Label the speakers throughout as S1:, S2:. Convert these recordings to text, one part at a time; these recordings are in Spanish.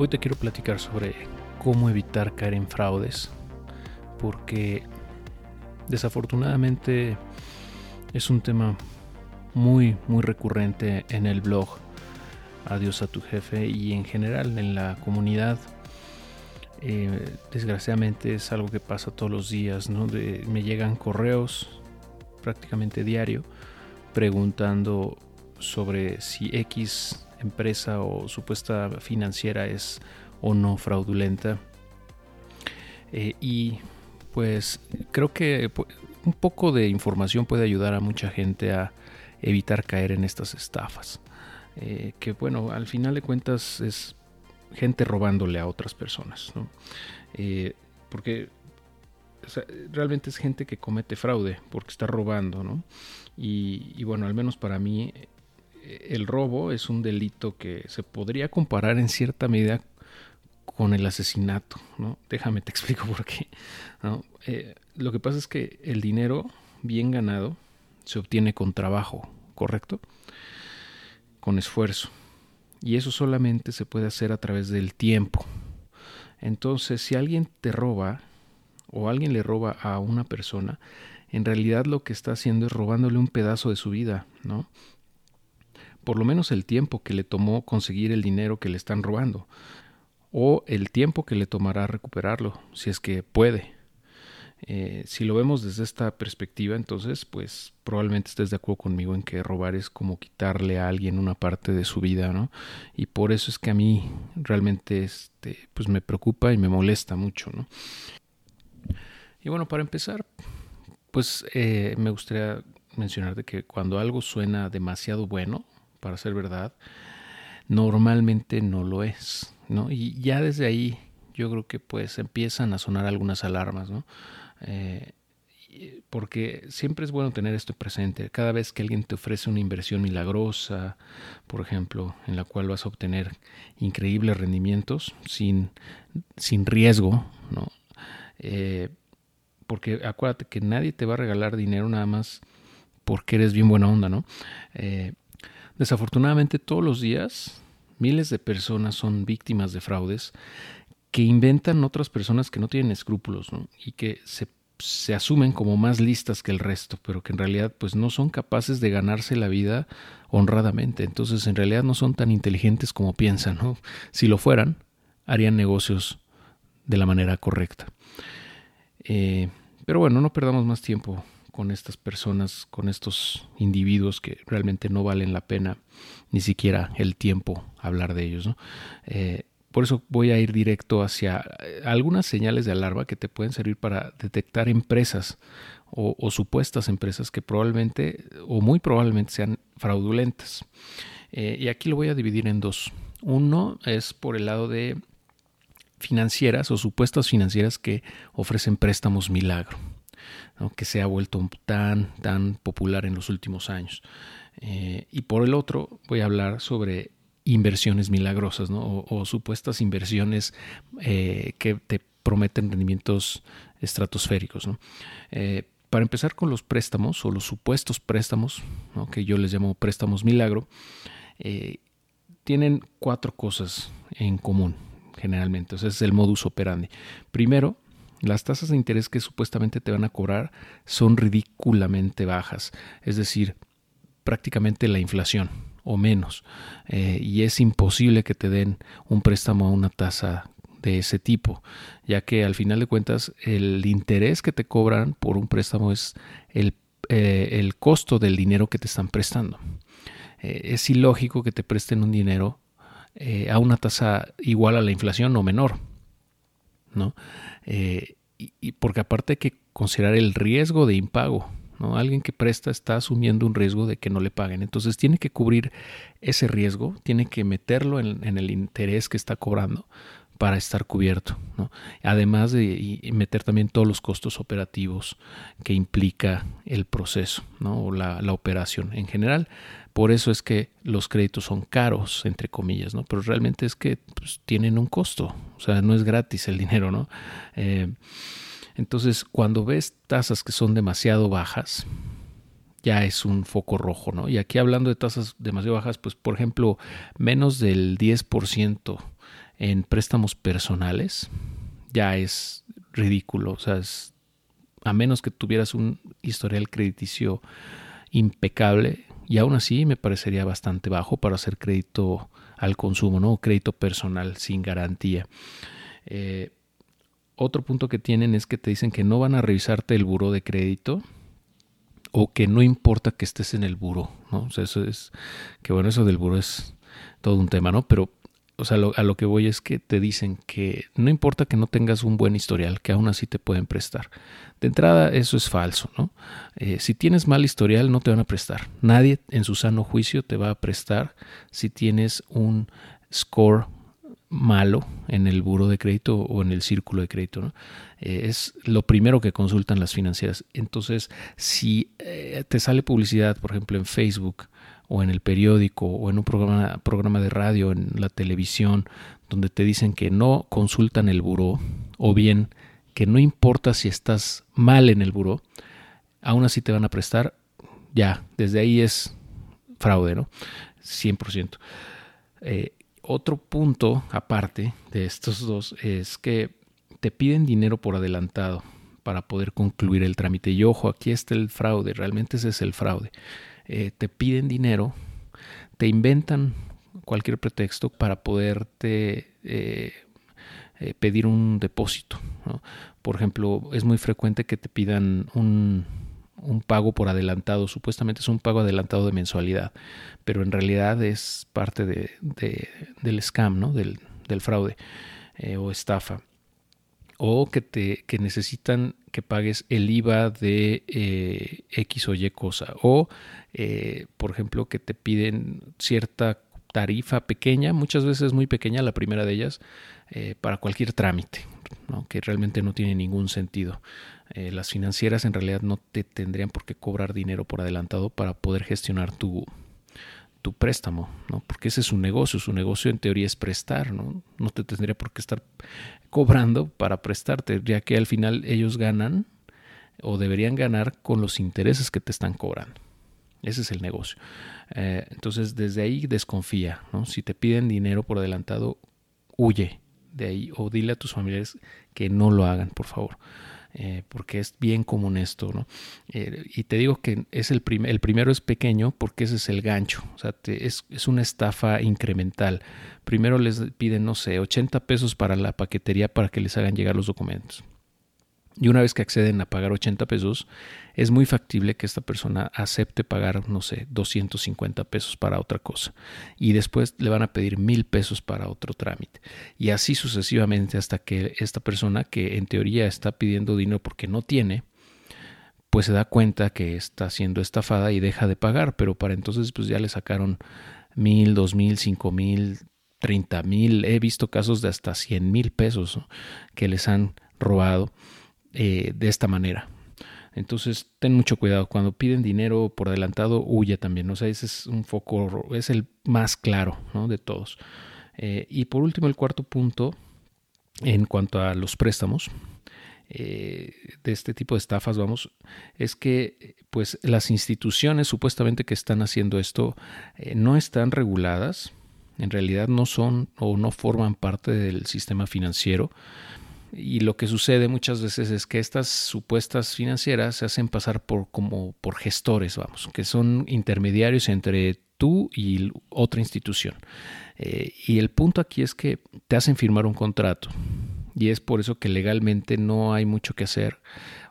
S1: Hoy te quiero platicar sobre cómo evitar caer en fraudes, porque desafortunadamente es un tema muy, muy recurrente en el blog Adiós a tu jefe y en general en la comunidad. Eh, desgraciadamente es algo que pasa todos los días, ¿no? me llegan correos prácticamente diario preguntando sobre si X empresa o supuesta financiera es o no fraudulenta. Eh, y pues creo que un poco de información puede ayudar a mucha gente a evitar caer en estas estafas. Eh, que bueno, al final de cuentas es gente robándole a otras personas. Eh, porque realmente es gente que comete fraude porque está robando. ¿no? Y bueno, al menos para mí el robo es un delito que se podría comparar en cierta medida con el asesinato, ¿no? Déjame te explico por qué. Eh, lo que pasa es que el dinero bien ganado se obtiene con trabajo, ¿correcto? Con esfuerzo. Y eso solamente se puede hacer a través del tiempo. Entonces, si alguien te roba o alguien le roba a una persona, en realidad lo que está haciendo es robándole un pedazo de su vida, ¿no? Por lo menos el tiempo que le tomó conseguir el dinero que le están robando, o el tiempo que le tomará recuperarlo, si es que puede. Eh, si lo vemos desde esta perspectiva, entonces, pues probablemente estés de acuerdo conmigo en que robar es como quitarle a alguien una parte de su vida, ¿no? Y por eso es que a mí realmente este, pues me preocupa y me molesta mucho, ¿no? Y bueno, para empezar, pues eh, me gustaría mencionarte que cuando algo suena demasiado bueno, para ser verdad, normalmente no lo es, ¿no? Y ya desde ahí yo creo que pues empiezan a sonar algunas alarmas, ¿no? Eh, porque siempre es bueno tener esto presente. Cada vez que alguien te ofrece una inversión milagrosa, por ejemplo, en la cual vas a obtener increíbles rendimientos sin, sin riesgo, ¿no? Eh, porque acuérdate que nadie te va a regalar dinero nada más porque eres bien buena onda, ¿no? Eh, Desafortunadamente todos los días miles de personas son víctimas de fraudes que inventan otras personas que no tienen escrúpulos y que se, asumen como más listas que el resto, pero que en realidad pues no son capaces de ganarse la vida honradamente. Entonces en realidad no son tan inteligentes como piensan. Si lo fueran, harían negocios de la manera correcta. Eh, pero bueno, no perdamos más tiempo con estas personas, con estos individuos que realmente no valen la pena ni siquiera el tiempo hablar de ellos. Eh, por eso voy a ir directo hacia eh, algunas señales de alarma que te pueden servir para detectar empresas o, supuestas empresas que probablemente o muy probablemente sean fraudulentas. Eh, y aquí lo voy a dividir en dos. Uno es por el lado de financieras o supuestas financieras que ofrecen préstamos milagro que se ha vuelto tan, tan popular en los últimos años. Eh, y por el otro, voy a hablar sobre inversiones milagrosas o, supuestas inversiones eh, que te prometen rendimientos estratosféricos. Eh, para empezar con los préstamos o los supuestos préstamos, que yo les llamo préstamos milagro, tienen cuatro cosas en común generalmente. Es el modus operandi. Primero, las tasas de interés que supuestamente te van a cobrar son ridículamente bajas, es decir, prácticamente la inflación o menos. Eh, y es imposible que te den un préstamo a una tasa de ese tipo, ya que al final de cuentas el interés que te cobran por un préstamo es el, eh, costo del dinero que te están prestando. Eh, es ilógico que te presten un dinero a una tasa igual a la inflación o menor. ¿No? Eh, y, porque aparte hay que considerar el riesgo de impago, ¿no? Alguien que presta está asumiendo un riesgo de que no le paguen. Entonces tiene que cubrir ese riesgo, tiene que meterlo en, en el interés que está cobrando para estar cubierto. ¿no? Además de meter también todos los costos operativos que implica el proceso ¿no? o la, operación en general. Por eso es que los créditos son caros, entre comillas, ¿no? pero realmente es que pues, tienen un costo. O sea, no es gratis el dinero. ¿no? Eh, entonces, cuando ves tasas que son demasiado bajas, ya es un foco rojo, ¿no? Y aquí hablando de tasas demasiado bajas, pues por ejemplo, menos del 10% en préstamos personales ya es ridículo. O sea, a menos que tuvieras un historial crediticio impecable, y aún así me parecería bastante bajo para hacer crédito al consumo, ¿no? Crédito personal sin garantía. Eh, otro punto que tienen es que te dicen que no van a revisarte el buro de crédito o que no importa que estés en el buro, ¿no? O sea, eso es, que bueno, eso del buro es todo un tema, ¿no? Pero o sea, a lo que voy es que te dicen que no importa que no tengas un buen historial, que aún así te pueden prestar. De entrada, eso es falso, ¿no? Eh, si tienes mal historial, no te van a prestar. Nadie en su sano juicio te va a prestar si tienes un score malo en el buro de crédito o en el círculo de crédito. Eh, es lo primero que consultan las financieras. Entonces, si eh, te sale publicidad, por ejemplo, en Facebook, o en el periódico o en un programa, programa de radio, en la televisión, donde te dicen que no consultan el buró o bien que no importa si estás mal en el buró, aún así te van a prestar, ya, desde ahí es fraude, ¿no? 100%. Eh, otro punto aparte de estos dos es que te piden dinero por adelantado para poder concluir el trámite. Y ojo, aquí está el fraude, realmente ese es el fraude. Eh, te piden dinero, te inventan cualquier pretexto para poderte eh, eh, pedir un depósito. Por ejemplo, es muy frecuente que te pidan un, pago por adelantado, supuestamente es un pago adelantado de mensualidad, pero en realidad es parte de, del scam, ¿no? del, del fraude o estafa o que te que necesitan que pagues el IVA de eh, X o Y cosa o eh, por ejemplo que te piden cierta tarifa pequeña muchas veces muy pequeña la primera de ellas eh, para cualquier trámite ¿no? que realmente no tiene ningún sentido las financieras en realidad no te tendrían por qué cobrar dinero por adelantado para poder gestionar tu, tu préstamo, ¿no? Porque ese es su negocio, su negocio en teoría es prestar, ¿no? No te tendría por qué estar cobrando para prestarte, ya que al final ellos ganan o deberían ganar con los intereses que te están cobrando. Ese es el negocio. Eh, entonces, desde ahí desconfía, ¿no? Si te piden dinero por adelantado, huye de ahí o dile a tus familiares que no lo hagan, por favor. Eh, porque es bien común esto, ¿no? Eh, y te digo que es el, el primero es pequeño porque ese es el gancho, o sea, es, es, una estafa incremental. Primero les piden, no sé, 80 pesos para la paquetería para que les hagan llegar los documentos. Y una vez que acceden a pagar 80 pesos, es muy factible que esta persona acepte pagar, no sé, 250 pesos para otra cosa. Y después le van a pedir mil pesos para otro trámite. Y así sucesivamente hasta que esta persona, que en teoría está pidiendo dinero porque no tiene, pues se da cuenta que está siendo estafada y deja de pagar. Pero para entonces, pues ya le sacaron mil, dos mil, cinco mil, treinta mil. He visto casos de hasta cien mil pesos que les han robado eh, de esta manera. Entonces, ten mucho cuidado. Cuando piden dinero por adelantado, huye también. O sea, ese es un foco, es el más claro de todos. Eh, y por último, el cuarto punto, en cuanto a los préstamos, eh, de este tipo de estafas, vamos, es que pues las instituciones supuestamente que están haciendo esto no están reguladas, en realidad no son o no forman parte del sistema financiero, y lo que sucede muchas veces es que estas supuestas financieras se hacen pasar por como por gestores, vamos, que son intermediarios entre tú y otra institución. Eh, y el punto aquí es que te hacen firmar un contrato. Y es por eso que legalmente no hay mucho que hacer.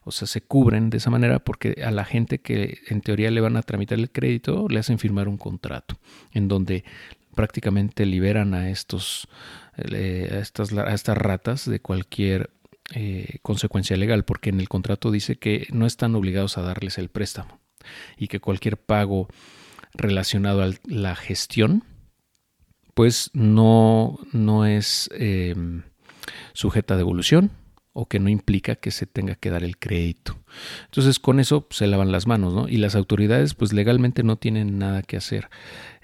S1: O sea, se cubren de esa manera porque a la gente que en teoría le van a tramitar el crédito le hacen firmar un contrato en donde prácticamente liberan a estos a estas, ratas de cualquier eh, consecuencia legal, porque en el contrato dice que no están obligados a darles el préstamo y que cualquier pago relacionado a la gestión, pues no, no es em, sujeta a devolución o que no implica que se tenga que dar el crédito. Entonces con eso se lavan las manos, ¿no? Y las autoridades pues legalmente no tienen nada que hacer,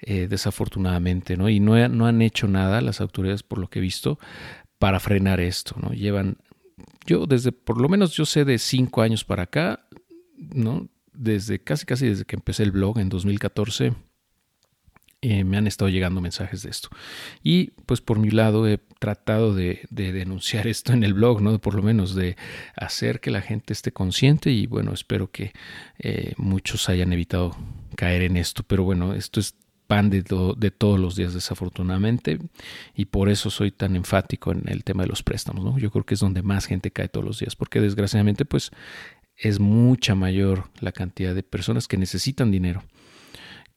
S1: eh, desafortunadamente, ¿no? Y no, no han hecho nada las autoridades por lo que he visto para frenar esto, ¿no? Llevan, yo desde, por lo menos yo sé de cinco años para acá, ¿no? Desde casi casi desde que empecé el blog en 2014 eh, me han estado llegando mensajes de esto. Y pues por mi lado he tratado de, denunciar esto en el blog, ¿no? Por lo menos de hacer que la gente esté consciente y bueno, espero que eh, muchos hayan evitado caer en esto. Pero bueno, esto es pan de, de, todos los días desafortunadamente y por eso soy tan enfático en el tema de los préstamos, ¿no? Yo creo que es donde más gente cae todos los días porque desgraciadamente pues es mucha mayor la cantidad de personas que necesitan dinero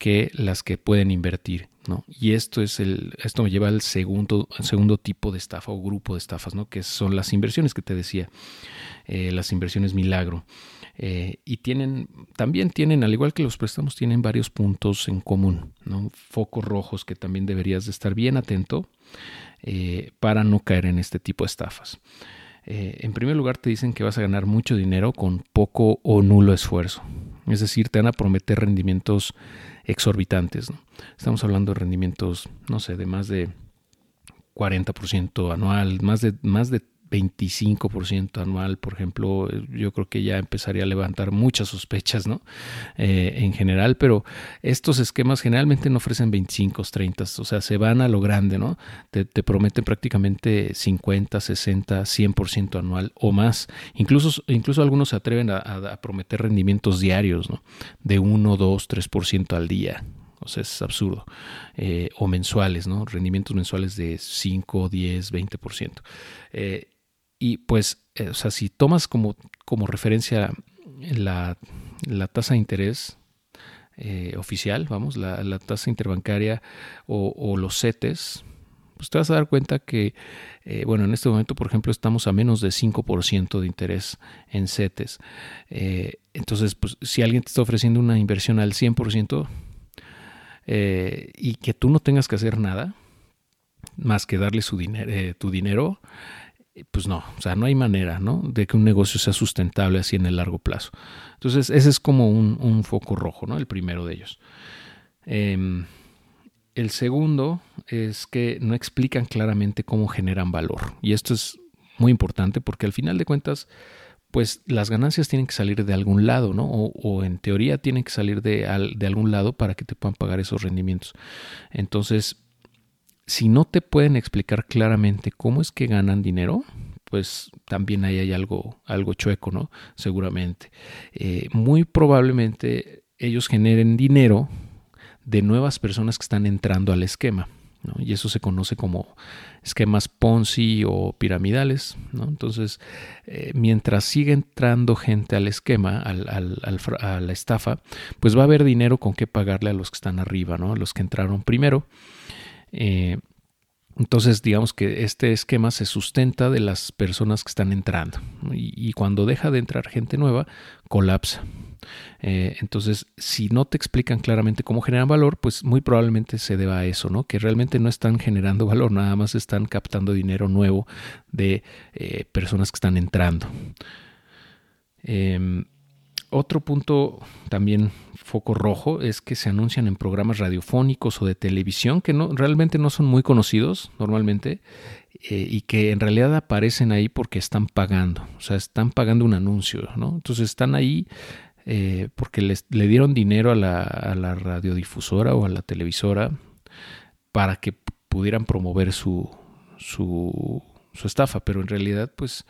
S1: que las que pueden invertir, ¿no? Y esto es el, esto me lleva al segundo, segundo tipo de estafa o grupo de estafas, ¿no? Que son las inversiones que te decía, eh, las inversiones milagro. Eh, y tienen, también tienen, al igual que los préstamos, tienen varios puntos en común, ¿no? Focos rojos que también deberías de estar bien atento eh, para no caer en este tipo de estafas. en primer lugar, te dicen que vas a ganar mucho dinero con poco o nulo esfuerzo. Es decir, te van a prometer rendimientos exorbitantes. Estamos hablando de rendimientos, no sé, de más de 40% anual, más de, más de 25% anual, por ejemplo, yo creo que ya empezaría a levantar muchas sospechas, ¿no? Eh, en general, pero estos esquemas generalmente no ofrecen 25, 30, o sea, se van a lo grande, ¿no? Te, prometen prácticamente 50, 60, 100% anual o más. Incluso, incluso algunos se atreven a, prometer rendimientos diarios, ¿no? De 1, 2, 3% al día. O sea, es absurdo. Eh, o mensuales, ¿no? Rendimientos mensuales de 5, 10, 20%. Eh, y pues, eh, o sea, si tomas como, como referencia la, tasa de interés eh, oficial, vamos, la, tasa interbancaria o, los CETES, pues te vas a dar cuenta que, eh, bueno, en este momento, por ejemplo, estamos a menos de 5% de interés en CETES. entonces, pues si alguien te está ofreciendo una inversión al 100% y que tú no tengas que hacer nada, más que darle su dinero, tu dinero, pues no, o sea, no hay manera, ¿no? De que un negocio sea sustentable así en el largo plazo. Entonces, ese es como un, foco rojo, ¿no? El primero de ellos. Em, el segundo es que no explican claramente cómo generan valor. Y esto es muy importante porque al final de cuentas, pues las ganancias tienen que salir de algún lado, ¿no? O, en teoría tienen que salir de, de algún lado para que te puedan pagar esos rendimientos. Entonces, si no te pueden explicar claramente cómo es que ganan dinero, pues también ahí hay algo, algo chueco, ¿no? Seguramente. Eh, muy probablemente ellos generen dinero de nuevas personas que están entrando al esquema. ¿no? Y eso se conoce como esquemas Ponzi o piramidales. ¿no? Entonces, eh, mientras sigue entrando gente al esquema, al, a la estafa, pues va a haber dinero con qué pagarle a los que están arriba, ¿no? a los que entraron primero. Eh, entonces, digamos que este esquema se sustenta de las personas que están entrando y, cuando deja de entrar gente nueva, colapsa. Eh, entonces, si no te explican claramente cómo generan valor, pues muy probablemente se deba a eso, ¿no? Que realmente no están generando valor, nada más están captando dinero nuevo de eh, personas que están entrando. Em, otro punto también foco rojo es que se anuncian en programas radiofónicos o de televisión que no, realmente no son muy conocidos normalmente eh, y que en realidad aparecen ahí porque están pagando, o sea, están pagando un anuncio, ¿no? Entonces están ahí eh, porque les, le dieron dinero a la, a la radiodifusora o a la televisora para que pudieran promover su, su, su estafa, pero en realidad pues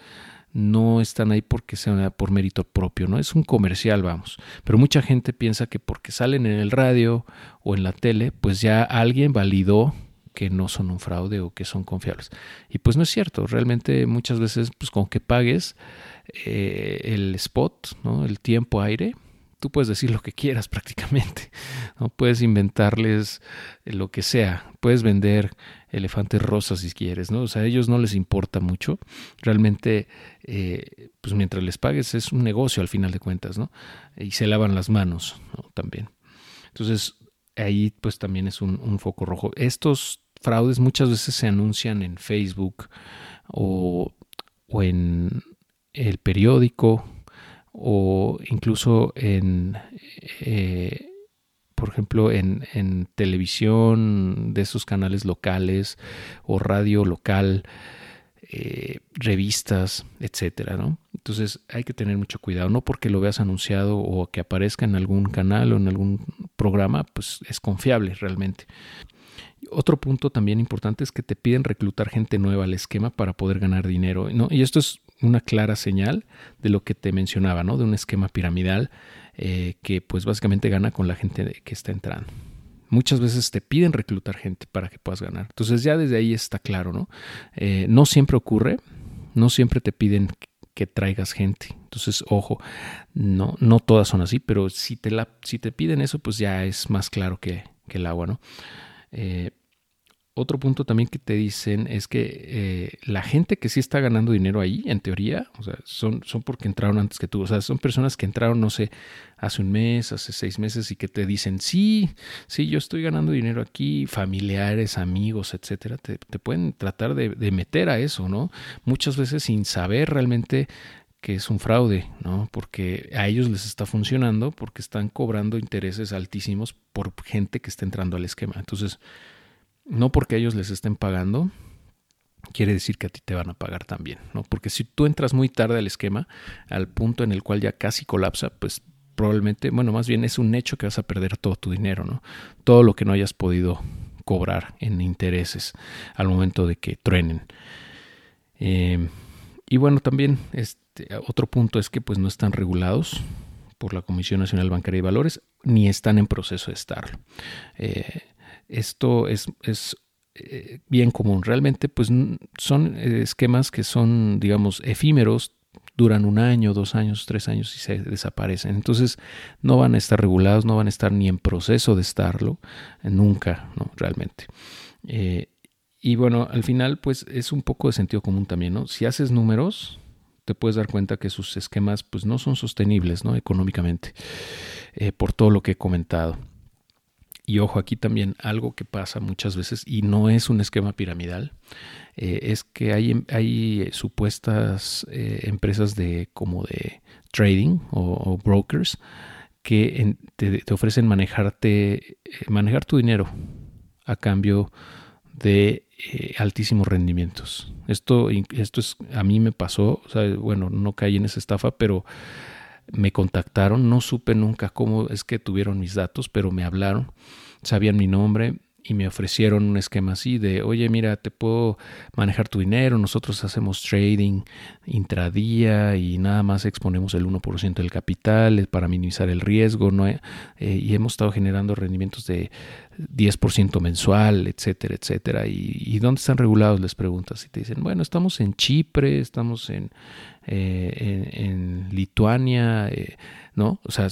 S1: no están ahí porque sea por mérito propio, ¿no? Es un comercial, vamos. Pero mucha gente piensa que porque salen en el radio o en la tele, pues ya alguien validó que no son un fraude o que son confiables. Y pues no es cierto, realmente muchas veces pues con que pagues eh, el spot, ¿no? El tiempo aire, tú puedes decir lo que quieras prácticamente, ¿no? Puedes inventarles lo que sea, puedes vender elefantes rosas si quieres, ¿no? O sea, a ellos no les importa mucho. Realmente, eh, pues mientras les pagues es un negocio al final de cuentas, ¿no? Y se lavan las manos también. Entonces, ahí pues también es un, foco rojo. Estos fraudes muchas veces se anuncian en Facebook o, en el periódico o incluso en... Eh, por ejemplo, en, televisión de esos canales locales o radio local, eh, revistas, etcétera, ¿no? Entonces hay que tener mucho cuidado, no porque lo veas anunciado o que aparezca en algún canal o en algún programa, pues es confiable realmente. Otro punto también importante es que te piden reclutar gente nueva al esquema para poder ganar dinero. Y esto es una clara señal de lo que te mencionaba, ¿no? De un esquema piramidal eh, que pues básicamente gana con la gente que está entrando. Muchas veces te piden reclutar gente para que puedas ganar. Entonces ya desde ahí está claro, ¿no? Eh, no siempre ocurre, no siempre te piden que traigas gente. Entonces, ojo, no, no todas son así, pero si te, la, si te piden eso, pues ya es más claro que, que el agua, ¿no? Eh, otro punto también que te dicen es que eh, la gente que sí está ganando dinero ahí, en teoría, o sea, son, son porque entraron antes que tú. O sea, son personas que entraron, no sé, hace un mes, hace seis meses y que te dicen, sí, sí, yo estoy ganando dinero aquí, familiares, amigos, etcétera. Te, pueden tratar de, de meter a eso, ¿no? Muchas veces sin saber realmente que es un fraude, ¿no? Porque a ellos les está funcionando porque están cobrando intereses altísimos por gente que está entrando al esquema. Entonces, no porque ellos les estén pagando, quiere decir que a ti te van a pagar también, ¿no? Porque si tú entras muy tarde al esquema, al punto en el cual ya casi colapsa, pues probablemente, bueno, más bien es un hecho que vas a perder todo tu dinero, ¿no? Todo lo que no hayas podido cobrar en intereses al momento de que truenen. Eh, y bueno, también este, otro punto es que pues no están regulados por la Comisión Nacional Bancaria y Valores ni están en proceso de estarlo. Eh, esto es, es eh, bien común. Realmente, pues son eh, esquemas que son, digamos, efímeros, duran un año, dos años, tres años y se desaparecen. Entonces, no van a estar regulados, no van a estar ni en proceso de estarlo, nunca, ¿no? Realmente. Eh, y bueno, al final, pues es un poco de sentido común también, ¿no? Si haces números, te puedes dar cuenta que sus esquemas, pues no son sostenibles, ¿no? Económicamente, por todo lo que he comentado. Y ojo, aquí también algo que pasa muchas veces y no es un esquema piramidal, eh, es que hay, hay supuestas eh, empresas de como de trading o, brokers que te, ofrecen manejarte, eh, manejar tu dinero a cambio de altísimos rendimientos. Esto, esto es, a mí me pasó, bueno, no caí en esa estafa, pero me contactaron, no supe nunca cómo es que tuvieron mis datos, pero me hablaron, sabían mi nombre y me ofrecieron un esquema así de, oye, mira, te puedo manejar tu dinero, nosotros hacemos trading intradía y nada más exponemos el 1% del capital para minimizar el riesgo, ¿no? Eh, y hemos estado generando rendimientos de 10% mensual, etcétera, etcétera. ¿Y, dónde están regulados? Les preguntas y te dicen, bueno, estamos en Chipre, estamos en, eh, en, Lituania, eh, ¿no? O sea,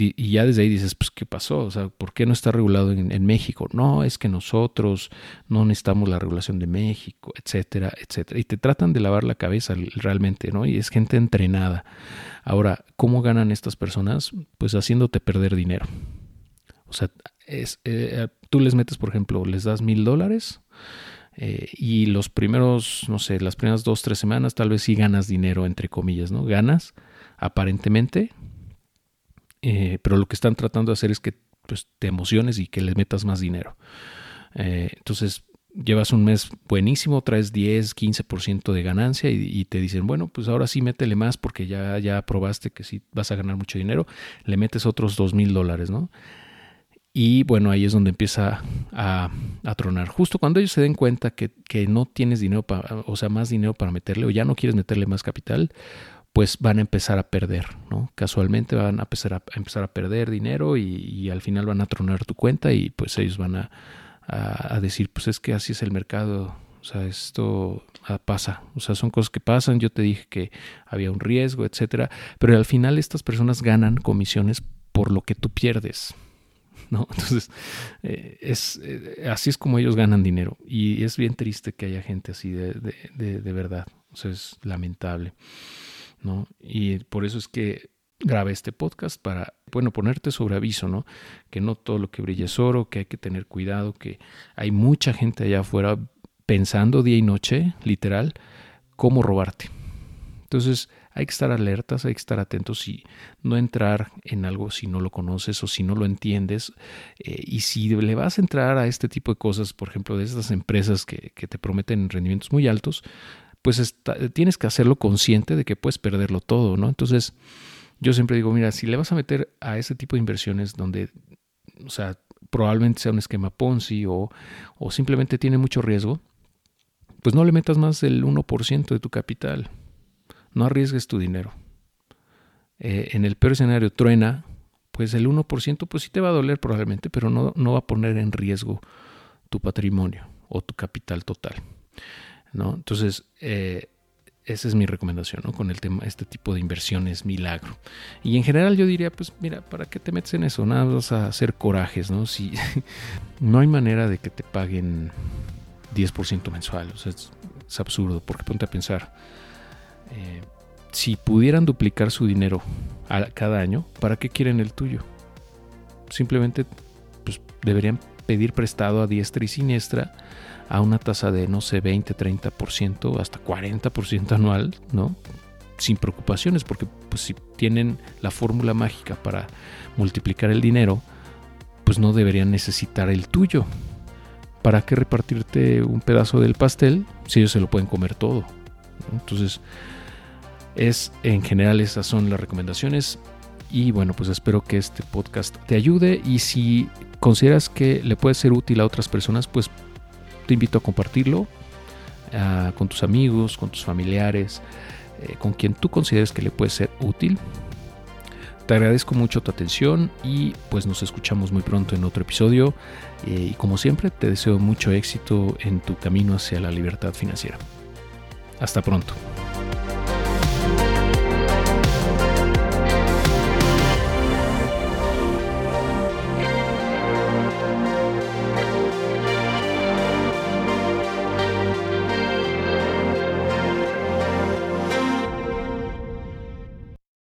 S1: y ya desde ahí dices, pues, ¿qué pasó? O sea, ¿por qué no está regulado en, México? No, es que nosotros no necesitamos la regulación de México, etcétera, etcétera. Y te tratan de lavar la cabeza realmente, ¿no? Y es gente entrenada. Ahora, ¿cómo ganan estas personas? Pues haciéndote perder dinero. O sea, es, eh, tú les metes, por ejemplo, les das mil dólares eh, y los primeros, no sé, las primeras dos, tres semanas tal vez sí ganas dinero, entre comillas, ¿no? Ganas, aparentemente, eh, pero lo que están tratando de hacer es que pues, te emociones y que les metas más dinero. Eh, entonces, llevas un mes buenísimo, traes 10, 15% de ganancia y, te dicen, bueno, pues ahora sí métele más porque ya, ya probaste que sí vas a ganar mucho dinero, le metes otros 2 mil dólares, ¿no? Y bueno, ahí es donde empieza a, tronar. Justo cuando ellos se den cuenta que, que no tienes dinero, para, o sea, más dinero para meterle, o ya no quieres meterle más capital, pues van a empezar a perder, ¿no? Casualmente van a empezar a, empezar a perder dinero y, al final van a tronar tu cuenta y pues ellos van a, decir, pues es que así es el mercado, o sea, esto ah, pasa, o sea, son cosas que pasan, yo te dije que había un riesgo, etcétera, pero al final estas personas ganan comisiones por lo que tú pierdes, ¿no? Entonces, eh, es, eh, así es como ellos ganan dinero. Y es bien triste que haya gente así de, de, de, verdad. O sea, es lamentable, ¿no? Y por eso es que grabé este podcast para, bueno, ponerte sobre aviso, ¿no? Que no todo lo que brilla es oro, que hay que tener cuidado, que hay mucha gente allá afuera pensando día y noche, literal, cómo robarte. Entonces, hay que estar alertas, hay que estar atentos y no entrar en algo si no lo conoces o si no lo entiendes. Eh, y si le vas a entrar a este tipo de cosas, por ejemplo, de estas empresas que, te prometen rendimientos muy altos, pues tienes que hacerlo consciente de que puedes perderlo todo, ¿no? Entonces, yo siempre digo, mira, si le vas a meter a ese tipo de inversiones donde, o sea, probablemente sea un esquema Ponzi o, o simplemente tiene mucho riesgo, pues no le metas más del 1% de tu capital no arriesgues tu dinero. Eh, en el peor escenario truena, pues el 1% pues sí te va a doler probablemente, pero no, no va a poner en riesgo tu patrimonio o tu capital total. ¿No? Entonces, eh, esa es mi recomendación ¿no? con el tema, este tipo de inversiones milagro. Y en general yo diría, pues mira, ¿para qué te metes en eso? Nada, vas a hacer corajes, ¿no? Si no hay manera de que te paguen 10% mensual, o sea, es, absurdo, porque ponte a pensar, eh, si pudieran duplicar su dinero cada año, ¿para qué quieren el tuyo? Simplemente pues, deberían pedir prestado a diestra y siniestra a una tasa de, no sé, 20, 30%, hasta 40% anual, ¿no? Sin preocupaciones, porque pues, si tienen la fórmula mágica para multiplicar el dinero, pues no deberían necesitar el tuyo. ¿Para qué repartirte un pedazo del pastel si ellos se lo pueden comer todo? Entonces, es en general esas son las recomendaciones y bueno, pues espero que este podcast te ayude y si consideras que le puede ser útil a otras personas, pues te invito a compartirlo ah, con tus amigos, con tus familiares, eh, con quien tú consideres que le puede ser útil. Te agradezco mucho tu atención y pues nos escuchamos muy pronto en otro episodio eh, y como siempre te deseo mucho éxito en tu camino hacia la libertad financiera. Hasta pronto.